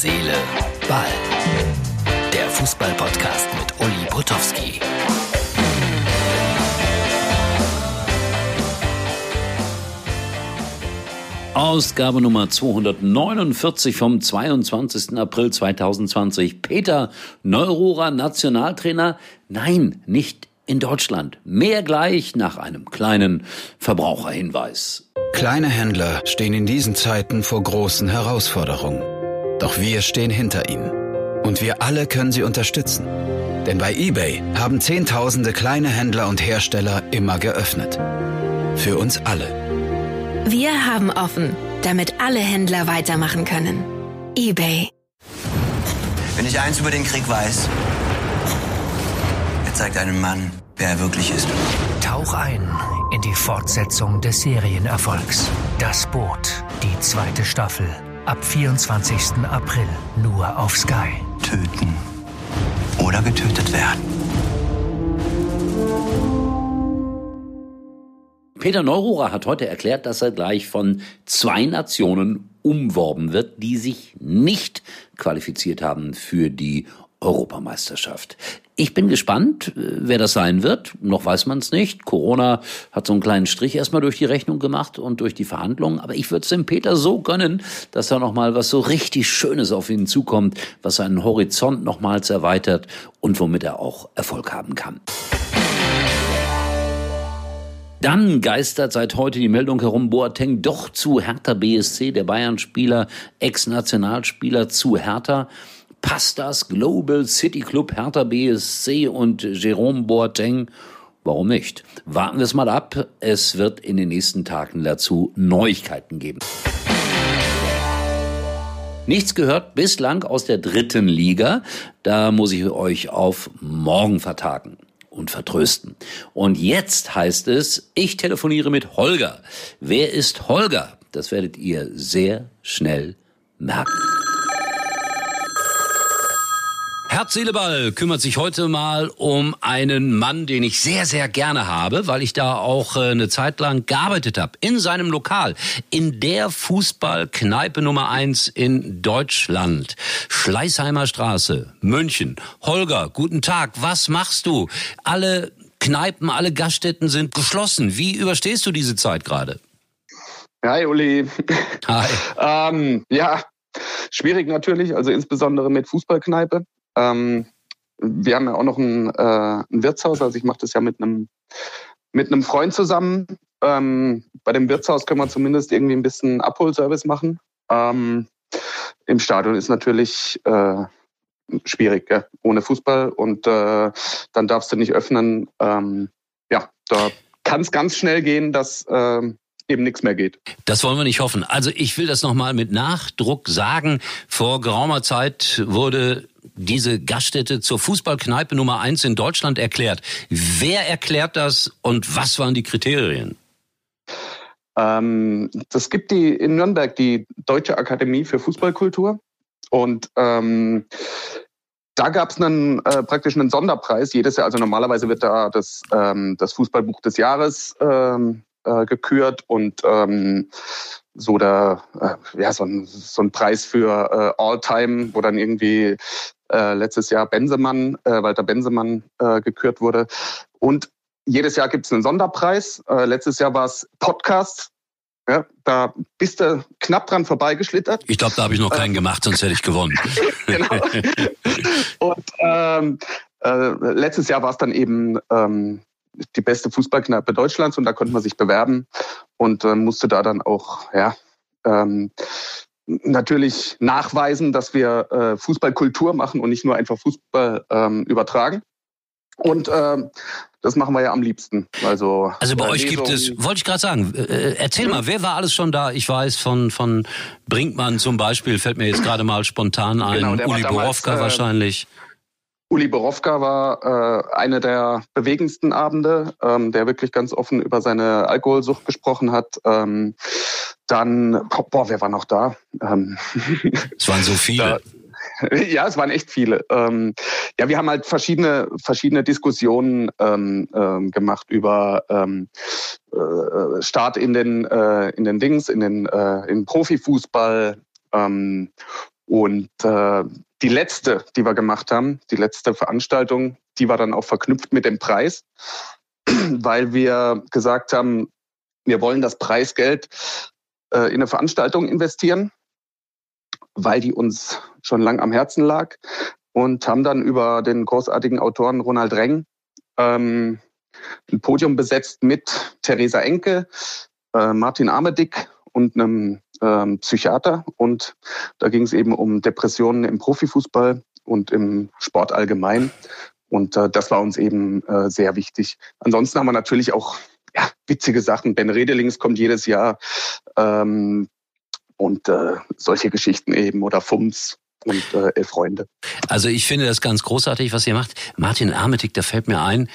Seele, Ball. Der Fußball-Podcast mit Uli Potowski. Ausgabe Nummer 249 vom 22. April 2020. Peter Neururer, Nationaltrainer? Nein, nicht in Deutschland. Mehr gleich nach einem kleinen Verbraucherhinweis. Kleine Händler stehen in diesen Zeiten vor großen Herausforderungen. Doch wir stehen hinter ihnen. Und wir alle können sie unterstützen. Denn bei eBay haben Zehntausende kleine Händler und Hersteller immer geöffnet. Für uns alle. Wir haben offen, damit alle Händler weitermachen können. eBay. Wenn ich eins über den Krieg weiß, er zeigt einem Mann, wer er wirklich ist. Tauch ein in die Fortsetzung des Serienerfolgs. Das Boot, die zweite Staffel. Ab 24. April nur auf Sky. Töten oder getötet werden. Peter Neururer hat heute erklärt, dass er gleich von zwei Nationen umworben wird, die sich nicht qualifiziert haben für die Europameisterschaft. Ich bin gespannt, wer das sein wird. Noch weiß man es nicht. Corona hat so einen kleinen Strich erstmal durch die Rechnung gemacht und durch die Verhandlungen. Aber ich würde es dem Peter so gönnen, dass da nochmal was so richtig Schönes auf ihn zukommt, was seinen Horizont nochmals erweitert und womit er auch Erfolg haben kann. Dann geistert seit heute die Meldung herum, Boateng doch zu Hertha BSC, der Bayern-Spieler, Ex-Nationalspieler zu Hertha. Passt das Global City Club Hertha BSC und Jerome Boateng? Warum nicht? Warten wir es mal ab. Es wird in den nächsten Tagen dazu Neuigkeiten geben. Nichts gehört bislang aus der dritten Liga. Da muss ich euch auf morgen vertagen und vertrösten. Und jetzt heißt es, ich telefoniere mit Holger. Wer ist Holger? Das werdet ihr sehr schnell merken. Herz, Seele, Ball kümmert sich heute mal um einen Mann, den ich sehr, sehr gerne habe, weil ich da auch äh, eine Zeit lang gearbeitet habe. In seinem Lokal. In der Fußballkneipe Nummer eins in Deutschland. Schleißheimer Straße, München. Holger, guten Tag. Was machst du? Alle Kneipen, alle Gaststätten sind geschlossen. Wie überstehst du diese Zeit gerade? Hi, Uli. Hi. ähm, ja, schwierig natürlich, also insbesondere mit Fußballkneipe. Ähm, wir haben ja auch noch ein, äh, ein Wirtshaus, also ich mache das ja mit einem mit einem Freund zusammen. Ähm, bei dem Wirtshaus können wir zumindest irgendwie ein bisschen Abholservice machen. Ähm, Im Stadion ist natürlich äh, schwierig, gell? ohne Fußball und äh, dann darfst du nicht öffnen. Ähm, ja, da kann es ganz schnell gehen, dass äh, eben nichts mehr geht. Das wollen wir nicht hoffen. Also ich will das nochmal mit Nachdruck sagen. Vor geraumer Zeit wurde diese Gaststätte zur Fußballkneipe Nummer eins in Deutschland erklärt. Wer erklärt das und was waren die Kriterien? Ähm, das gibt die in Nürnberg die Deutsche Akademie für Fußballkultur und ähm, da gab es einen äh, praktisch einen Sonderpreis jedes Jahr. Also normalerweise wird da das, ähm, das Fußballbuch des Jahres ähm, äh, gekürt und ähm, so der äh, ja so ein, so ein Preis für äh, All-Time, wo dann irgendwie äh, letztes Jahr Bensemann, äh, Walter Bensemann äh, gekürt wurde. Und jedes Jahr gibt es einen Sonderpreis. Äh, letztes Jahr war es Podcast. Ja, da bist du knapp dran vorbeigeschlittert. Ich glaube, da habe ich noch keinen gemacht, sonst hätte ich gewonnen. genau. Und ähm, äh, letztes Jahr war es dann eben ähm, die beste Fußballkneipe Deutschlands und da konnte man sich bewerben und äh, musste da dann auch ja ähm, natürlich nachweisen, dass wir äh, Fußballkultur machen und nicht nur einfach Fußball ähm, übertragen. Und äh, das machen wir ja am liebsten. Also, also bei äh, euch gibt es, wollte ich gerade sagen, äh, erzähl mhm. mal, wer war alles schon da? Ich weiß von von Brinkmann zum Beispiel, fällt mir jetzt gerade mal spontan ein. Genau, Uli Borowka äh, wahrscheinlich. Uli Borowka war äh, eine der bewegendsten Abende, ähm, der wirklich ganz offen über seine Alkoholsucht gesprochen hat. Ähm, dann, boah, wer war noch da? Ähm, es waren so viele. Da, ja, es waren echt viele. Ähm, ja, wir haben halt verschiedene verschiedene Diskussionen ähm, ähm, gemacht über ähm, äh, Start in den äh, in den Dings, in den äh, in Profifußball ähm, Und äh, die letzte, die wir gemacht haben, die letzte Veranstaltung, die war dann auch verknüpft mit dem Preis, weil wir gesagt haben, wir wollen das Preisgeld äh, in eine Veranstaltung investieren, weil die uns schon lang am Herzen lag und haben dann über den großartigen Autoren Ronald Reng ähm, ein Podium besetzt mit Theresa Enke, äh, Martin Armedick und einem ähm, Psychiater. Und da ging es eben um Depressionen im Profifußball und im Sport allgemein. Und äh, das war uns eben äh, sehr wichtig. Ansonsten haben wir natürlich auch ja, witzige Sachen. Ben Redelings kommt jedes Jahr ähm, und äh, solche Geschichten eben oder Fums und äh, Elf Freunde. Also ich finde das ganz großartig, was ihr macht. Martin Armetig, da fällt mir ein,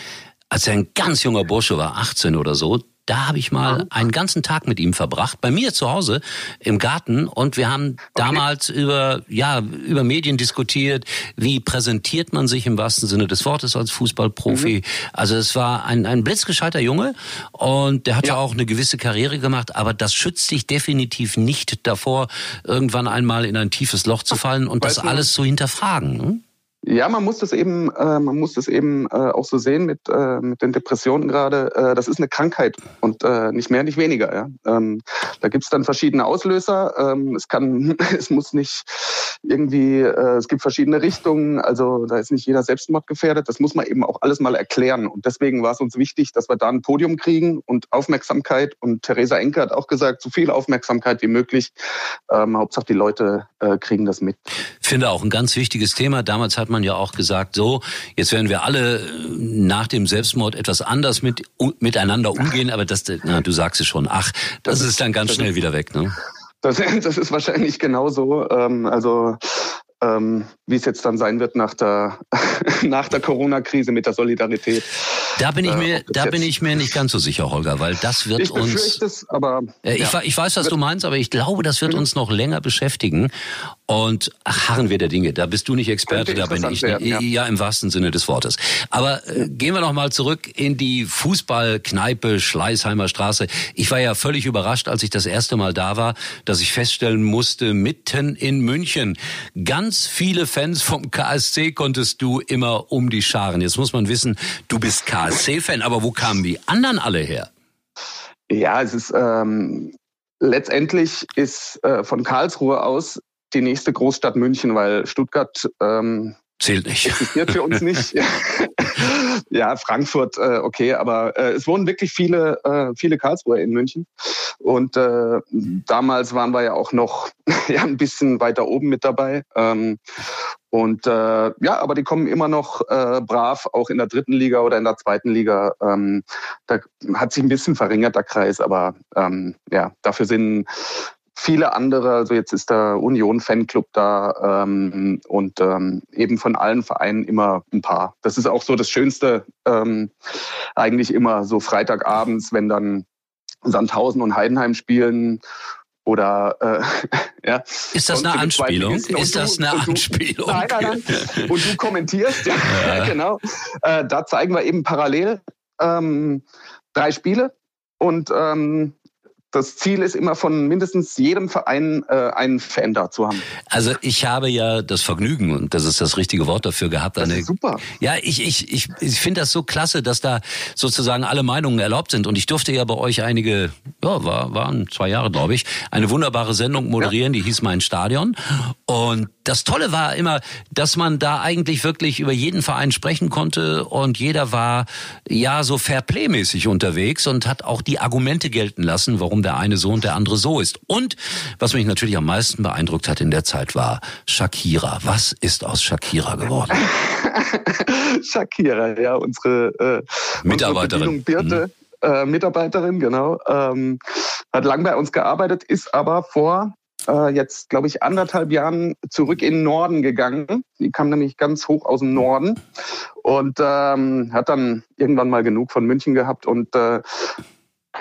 als er ein ganz junger Bursche war, 18 oder so, da habe ich mal einen ganzen Tag mit ihm verbracht, bei mir zu Hause im Garten. Und wir haben okay. damals über, ja, über Medien diskutiert. Wie präsentiert man sich im wahrsten Sinne des Wortes als Fußballprofi? Mhm. Also es war ein, ein blitzgescheiter Junge und der hat ja. auch eine gewisse Karriere gemacht. Aber das schützt dich definitiv nicht davor, irgendwann einmal in ein tiefes Loch zu fallen und Weiß das alles zu hinterfragen. Ja, man muss das eben, äh, man muss das eben äh, auch so sehen mit äh, mit den Depressionen gerade. Äh, das ist eine Krankheit und äh, nicht mehr, nicht weniger. Ja? Ähm, da gibt's dann verschiedene Auslöser. Ähm, es kann, es muss nicht irgendwie, äh, es gibt verschiedene Richtungen. Also da ist nicht jeder Selbstmord gefährdet. Das muss man eben auch alles mal erklären. Und deswegen war es uns wichtig, dass wir da ein Podium kriegen und Aufmerksamkeit. Und Theresa Enke hat auch gesagt, so viel Aufmerksamkeit wie möglich. Ähm, Hauptsache die Leute kriegen das mit. Finde auch ein ganz wichtiges Thema. Damals hat man ja auch gesagt, so, jetzt werden wir alle äh, nach dem Selbstmord etwas anders mit, miteinander umgehen, aber das, na, du sagst es schon, ach, das, das ist dann ganz schnell wieder weg, ne? Das, das ist wahrscheinlich genauso. Ähm, also ähm, wie es jetzt dann sein wird nach der, nach der Corona-Krise mit der Solidarität. Da bin ich äh, mir, äh, da bin ich mir nicht ganz so sicher, Holger, weil das wird ich uns. Es, aber, äh, ich, ja. ich weiß, was du meinst, aber ich glaube, das wird mhm. uns noch länger beschäftigen. Und harren wir der Dinge. Da bist du nicht Experte, da bin ich. Werden, ja. ja. im wahrsten Sinne des Wortes. Aber äh, gehen wir noch mal zurück in die Fußballkneipe Schleißheimer Straße. Ich war ja völlig überrascht, als ich das erste Mal da war, dass ich feststellen musste, mitten in München ganz viele Fans vom KSC konntest du immer um die Scharen. Jetzt muss man wissen, du bist KSC-Fan, aber wo kamen die anderen alle her? Ja, es ist ähm, letztendlich ist äh, von Karlsruhe aus die nächste Großstadt München, weil Stuttgart ähm, zählt nicht. Existiert für uns nicht. ja, Frankfurt, äh, okay, aber äh, es wohnen wirklich viele, äh, viele Karlsruher in München. Und äh, damals waren wir ja auch noch ja, ein bisschen weiter oben mit dabei. Ähm, und äh, ja, aber die kommen immer noch äh, brav, auch in der dritten Liga oder in der zweiten Liga. Ähm, da hat sich ein bisschen verringert der Kreis, aber ähm, ja, dafür sind viele andere, also jetzt ist der Union Fanclub da ähm, und ähm, eben von allen Vereinen immer ein paar. Das ist auch so das Schönste, ähm, eigentlich immer so Freitagabends, wenn dann Sandhausen und Heidenheim spielen oder äh, ja. Ist das eine Anspielung? Ist das eine Anspielung? nein, nein, nein. Und du kommentierst, ja, ja. genau. Äh, da zeigen wir eben parallel ähm, drei Spiele und ähm, das Ziel ist immer von mindestens jedem Verein äh, einen Fan da zu haben. Also ich habe ja das Vergnügen, und das ist das richtige Wort dafür gehabt. Das eine, ist super. Ja, ich, ich, ich, ich finde das so klasse, dass da sozusagen alle Meinungen erlaubt sind. Und ich durfte ja bei euch einige, ja, war, waren zwei Jahre, glaube ich, eine wunderbare Sendung moderieren, ja. die hieß Mein Stadion. Und das Tolle war immer, dass man da eigentlich wirklich über jeden Verein sprechen konnte und jeder war ja so fairplay-mäßig unterwegs und hat auch die Argumente gelten lassen, warum der eine so und der andere so ist. Und was mich natürlich am meisten beeindruckt hat in der Zeit war Shakira. Was ist aus Shakira geworden? Shakira, ja, unsere äh, Mitarbeiterin. Unsere Birte, mhm. Äh, Mitarbeiterin, genau. Ähm, hat lang bei uns gearbeitet, ist aber vor äh, jetzt, glaube ich, anderthalb Jahren zurück in den Norden gegangen. Die kam nämlich ganz hoch aus dem Norden und ähm, hat dann irgendwann mal genug von München gehabt und äh,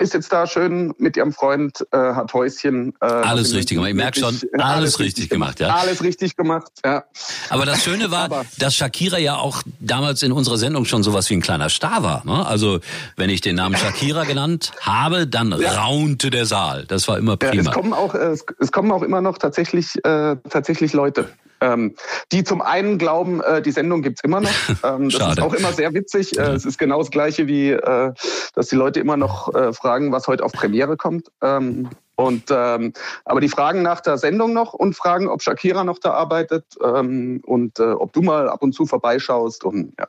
ist jetzt da schön mit ihrem Freund, äh, hat Häuschen. Äh, alles richtig gemacht. Ich merke schon, alles, alles richtig gemacht, ja. Alles richtig gemacht, ja. Aber das Schöne war, Aber, dass Shakira ja auch damals in unserer Sendung schon sowas wie ein kleiner Star war. Ne? Also wenn ich den Namen Shakira genannt habe, dann ja. raunte der Saal. Das war immer prima. Ja, es kommen auch, es, es kommen auch immer noch tatsächlich, äh, tatsächlich Leute ähm, die zum einen glauben, äh, die Sendung gibt's immer noch. Ähm, das Schade. ist auch immer sehr witzig. Äh, es ist genau das Gleiche wie, äh, dass die Leute immer noch äh, fragen, was heute auf Premiere kommt. Ähm, und ähm, aber die fragen nach der Sendung noch und fragen, ob Shakira noch da arbeitet ähm, und äh, ob du mal ab und zu vorbeischaust und ja.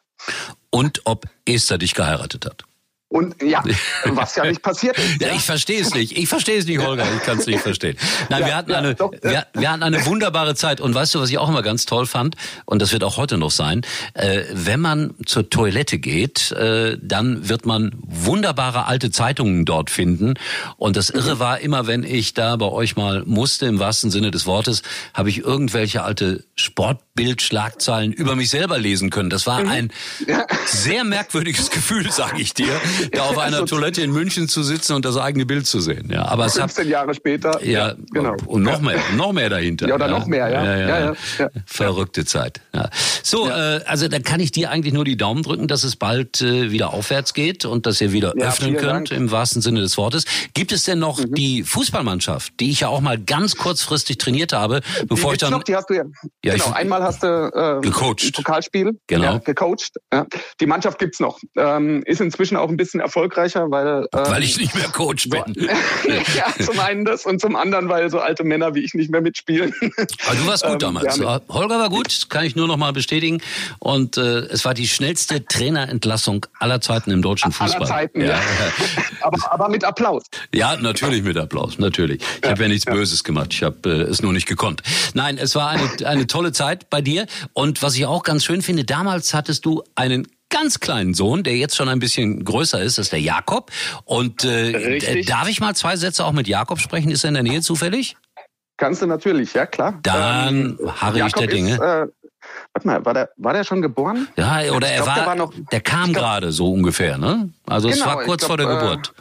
Und ob Esther dich geheiratet hat. Und ja, was ja nicht passiert ist. Ja, ich verstehe es nicht. Ich verstehe es nicht, Holger. Ich kann es nicht verstehen. Nein, ja, wir, hatten ja, eine, doch, wir, wir, hatten eine wunderbare Zeit. Und weißt du, was ich auch immer ganz toll fand? Und das wird auch heute noch sein. Äh, wenn man zur Toilette geht, äh, dann wird man wunderbare alte Zeitungen dort finden. Und das Irre war immer, wenn ich da bei euch mal musste, im wahrsten Sinne des Wortes, habe ich irgendwelche alte Sportbildschlagzeilen über mich selber lesen können. Das war mhm. ein sehr merkwürdiges Gefühl, sage ich dir da auf einer Toilette in München zu sitzen und das eigene Bild zu sehen. Ja, aber 15 Jahre später. Ja, genau. Und noch mehr, noch mehr dahinter. Ja, oder ja. noch mehr, ja. Ja. Verrückte Zeit. So, äh, also da kann ich dir eigentlich nur die Daumen drücken, dass es bald äh, wieder aufwärts geht und dass ihr wieder öffnen könnt, Dank. im wahrsten Sinne des Wortes. Gibt es denn noch mhm. die Fußballmannschaft, die ich ja auch mal ganz kurzfristig trainiert habe, bevor die ich dann. Noch, die hast du ja. ja genau, einmal hast du äh, gecoacht. Pokalspiel. Genau. Ja, gecoacht. Ja. Die Mannschaft gibt's noch. Ähm, ist inzwischen auch ein bisschen erfolgreich erfolgreicher, weil ähm, weil ich nicht mehr Coach bin. ja, zum einen das und zum anderen, weil so alte Männer wie ich nicht mehr mitspielen. Aber du warst gut ähm, damals. Ja, Holger war gut, kann ich nur noch mal bestätigen. Und äh, es war die schnellste Trainerentlassung aller Zeiten im deutschen Fußball. Aller Zeiten, ja. aber, aber mit Applaus. Ja, natürlich mit Applaus, natürlich. Ich habe ja nichts Böses gemacht. Ich habe äh, es nur nicht gekonnt. Nein, es war eine, eine tolle Zeit bei dir. Und was ich auch ganz schön finde, damals hattest du einen ganz kleinen Sohn, der jetzt schon ein bisschen größer ist, das ist der Jakob. Und äh, darf ich mal zwei Sätze auch mit Jakob sprechen? Ist er in der Nähe zufällig? Kannst du natürlich, ja klar. Dann ähm, harre ich der Dinge. Ist, äh, warte mal, war der, war der schon geboren? Ja, oder ich er glaub, war, der, war noch, der kam gerade so ungefähr, ne? Also genau, es war kurz glaub, vor der äh, Geburt.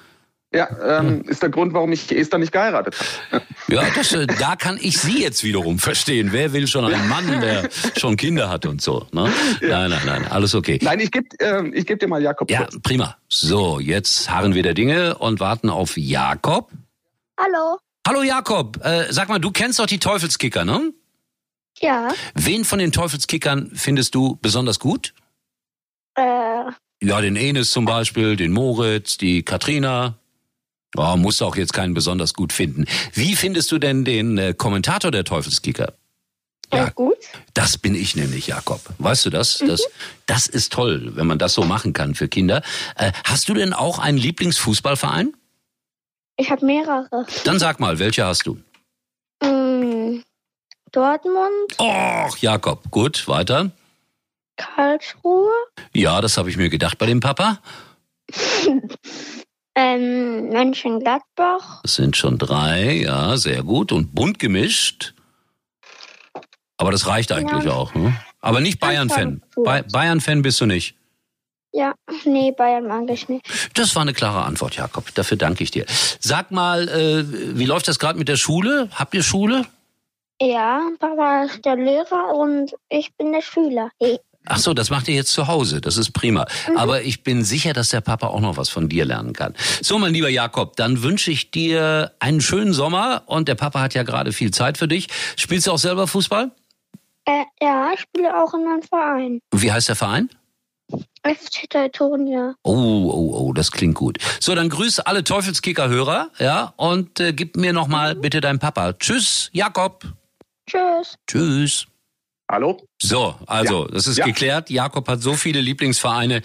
Ja, ähm, ist der Grund, warum ich Esther nicht geheiratet habe. Ja, das, äh, da kann ich Sie jetzt wiederum verstehen. Wer will schon einen Mann, der schon Kinder hat und so? Ne? Ja. Nein, nein, nein, alles okay. Nein, ich gebe äh, ich geb dir mal Jakob. Ja, kurz. prima. So, jetzt harren wir der Dinge und warten auf Jakob. Hallo. Hallo Jakob, äh, sag mal, du kennst doch die Teufelskicker, ne? Ja. Wen von den Teufelskickern findest du besonders gut? Äh. Ja, den Enes zum Beispiel, den Moritz, die Katrina. Oh, musst du auch jetzt keinen besonders gut finden. Wie findest du denn den äh, Kommentator der Teufelskicker? Ja, gut. Das bin ich nämlich, Jakob. Weißt du das? Mhm. Das, das ist toll, wenn man das so machen kann für Kinder. Äh, hast du denn auch einen Lieblingsfußballverein? Ich habe mehrere. Dann sag mal, welche hast du? Mm, Dortmund. Och, Jakob, gut, weiter. Karlsruhe. Ja, das habe ich mir gedacht bei dem Papa. Ähm, Mönchengladbach. Das sind schon drei, ja, sehr gut. Und bunt gemischt. Aber das reicht eigentlich ja. auch. Ne? Aber nicht Bayern-Fan. Bayern-Fan bist du nicht. Ja, nee, Bayern mag ich nicht. Das war eine klare Antwort, Jakob. Dafür danke ich dir. Sag mal, äh, wie läuft das gerade mit der Schule? Habt ihr Schule? Ja, Papa ist der Lehrer und ich bin der Schüler. Hey. Ach so, das macht ihr jetzt zu Hause. Das ist prima. Mhm. Aber ich bin sicher, dass der Papa auch noch was von dir lernen kann. So, mein lieber Jakob, dann wünsche ich dir einen schönen Sommer und der Papa hat ja gerade viel Zeit für dich. Spielst du auch selber Fußball? Äh, ja, ich spiele auch in einem Verein. Wie heißt der Verein? FC Teutonia. Oh, oh, oh, das klingt gut. So, dann grüße alle Teufelskicker-Hörer, ja, und äh, gib mir nochmal bitte deinen Papa. Tschüss, Jakob. Tschüss. Tschüss. Hallo? So, also, ja. das ist ja. geklärt. Jakob hat so viele Lieblingsvereine.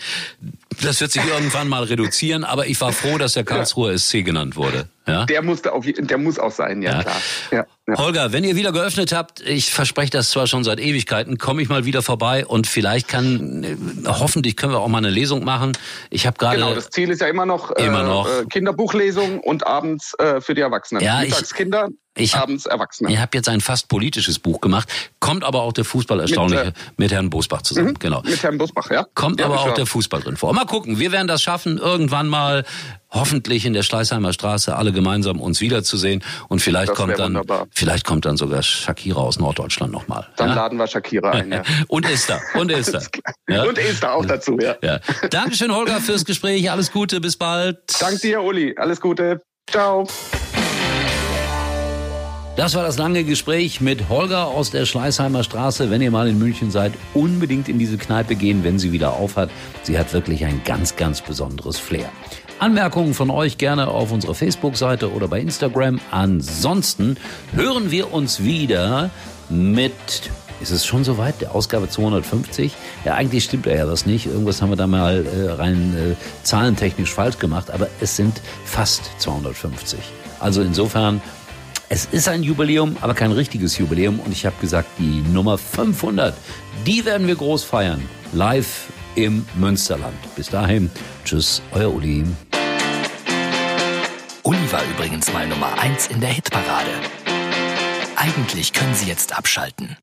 Das wird sich irgendwann mal reduzieren, aber ich war froh, dass der Karlsruher SC genannt wurde. Ja? Der, musste auf, der muss auch sein, ja, ja. klar. Ja, ja. Holger, wenn ihr wieder geöffnet habt, ich verspreche das zwar schon seit Ewigkeiten, komme ich mal wieder vorbei und vielleicht kann, äh, hoffentlich können wir auch mal eine Lesung machen. Ich habe gerade. Genau, das Ziel ist ja immer noch, immer noch. Äh, Kinderbuchlesung und abends äh, für die Erwachsenen. Ja, Mittags ich, Kinder, ich hab, abends Erwachsene. Ihr habt jetzt ein fast politisches Buch gemacht, kommt aber auch der Fußball erstaunlich mit, äh, mit Herrn Bosbach zusammen. Mhm, genau. Mit Herrn Bosbach, ja. Kommt ja, aber auch der Fußball drin vor. Mal gucken. Wir werden das schaffen, irgendwann mal hoffentlich in der Schleißheimer Straße alle gemeinsam uns wiederzusehen. Und vielleicht Das kommt dann, wunderbar. vielleicht kommt dann sogar Shakira aus Norddeutschland nochmal. Dann ja? laden wir Shakira ein. Ja. Und Esther. Und Esther. Ja? Und Esther auch dazu, ja. Ja. Dankeschön, Holger, fürs Gespräch. Alles Gute, bis bald. Dank dir, Uli. Alles Gute. Ciao. Das war das lange Gespräch mit Holger aus der Schleißheimer Straße. Wenn ihr mal in München seid, unbedingt in diese Kneipe gehen, wenn sie wieder aufhat. Sie hat wirklich ein ganz, ganz besonderes Flair. Anmerkungen von euch gerne auf unserer Facebook-Seite oder bei Instagram. Ansonsten hören wir uns wieder mit ist es schon soweit? Der Ausgabe 250? Ja, eigentlich stimmt ja das nicht. Irgendwas haben wir da mal äh, rein äh, zahlentechnisch falsch gemacht, aber es sind fast 250. Also insofern, es ist ein Jubiläum, aber kein richtiges Jubiläum. Und ich habe gesagt, die Nummer 500, die werden wir groß feiern. Live im Münsterland. Bis dahin, tschüss, euer Uli. Uli war übrigens mal Nummer 1 in der Hitparade. Eigentlich können Sie jetzt abschalten.